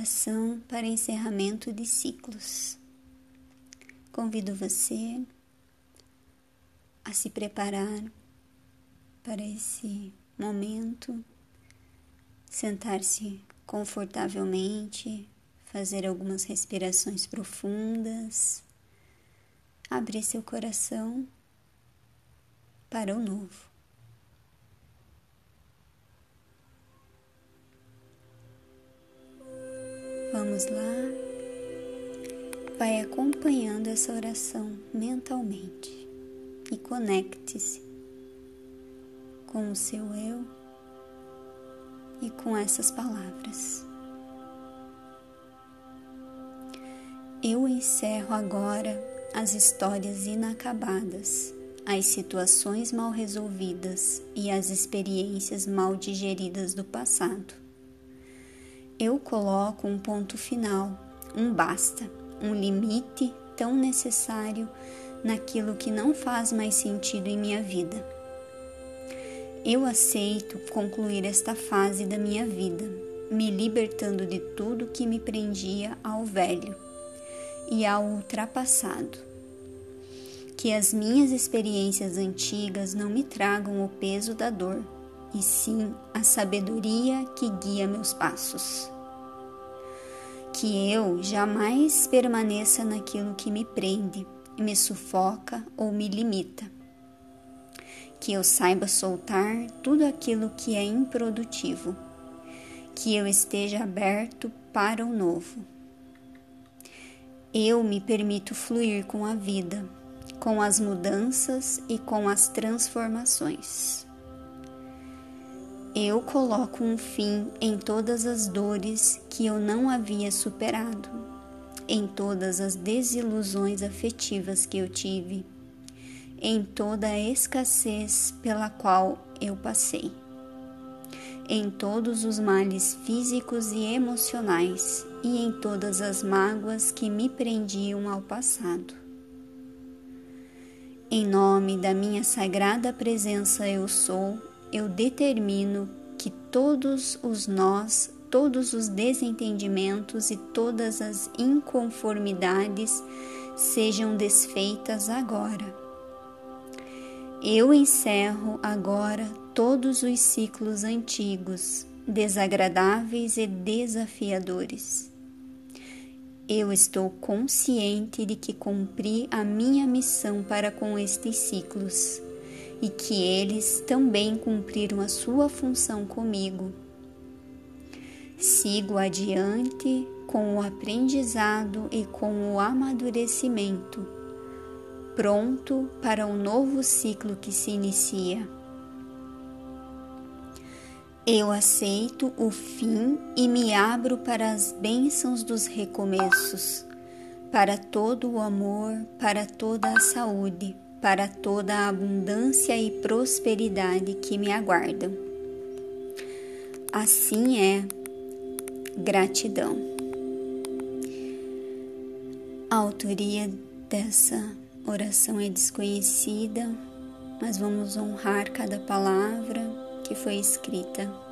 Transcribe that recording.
oração para encerramento de ciclos. Convido você a se preparar para esse momento, sentar-se confortavelmente, fazer algumas respirações profundas, abrir seu coração para o novo. Vamos lá. Vai acompanhando essa oração mentalmente e conecte-se com o seu eu e com essas palavras. Eu encerro agora as histórias inacabadas, as situações mal resolvidas e as experiências mal digeridas do passado eu coloco um ponto final, um basta, um limite tão necessário naquilo que não faz mais sentido em minha vida. Eu aceito concluir esta fase da minha vida, me libertando de tudo que me prendia ao velho e ao ultrapassado. Que as minhas experiências antigas não me tragam o peso da dor e sim a sabedoria que guia meus passos. Que eu jamais permaneça naquilo que me prende, me sufoca ou me limita. Que eu saiba soltar tudo aquilo que é improdutivo. Que eu esteja aberto para o novo. Eu me permito fluir com a vida, com as mudanças e com as transformações. Eu coloco um fim em todas as dores que eu não havia superado, em todas as desilusões afetivas que eu tive, em toda a escassez pela qual eu passei, em todos os males físicos e emocionais e em todas as mágoas que me prendiam ao passado. Em nome da minha sagrada presença eu sou eu determino que todos os nós, todos os desentendimentos e todas as inconformidades sejam desfeitas agora. Eu encerro agora todos os ciclos antigos, desagradáveis e desafiadores. Eu estou consciente de que cumpri a minha missão para com estes ciclos e que eles também cumpriram a sua função comigo. Sigo adiante com o aprendizado e com o amadurecimento, pronto para um novo ciclo que se inicia. Eu aceito o fim e me abro para as bênçãos dos recomeços, para todo o amor, para toda a saúde para toda a abundância e prosperidade que me aguardam. Assim é, gratidão. A autoria dessa oração é desconhecida, mas vamos honrar cada palavra que foi escrita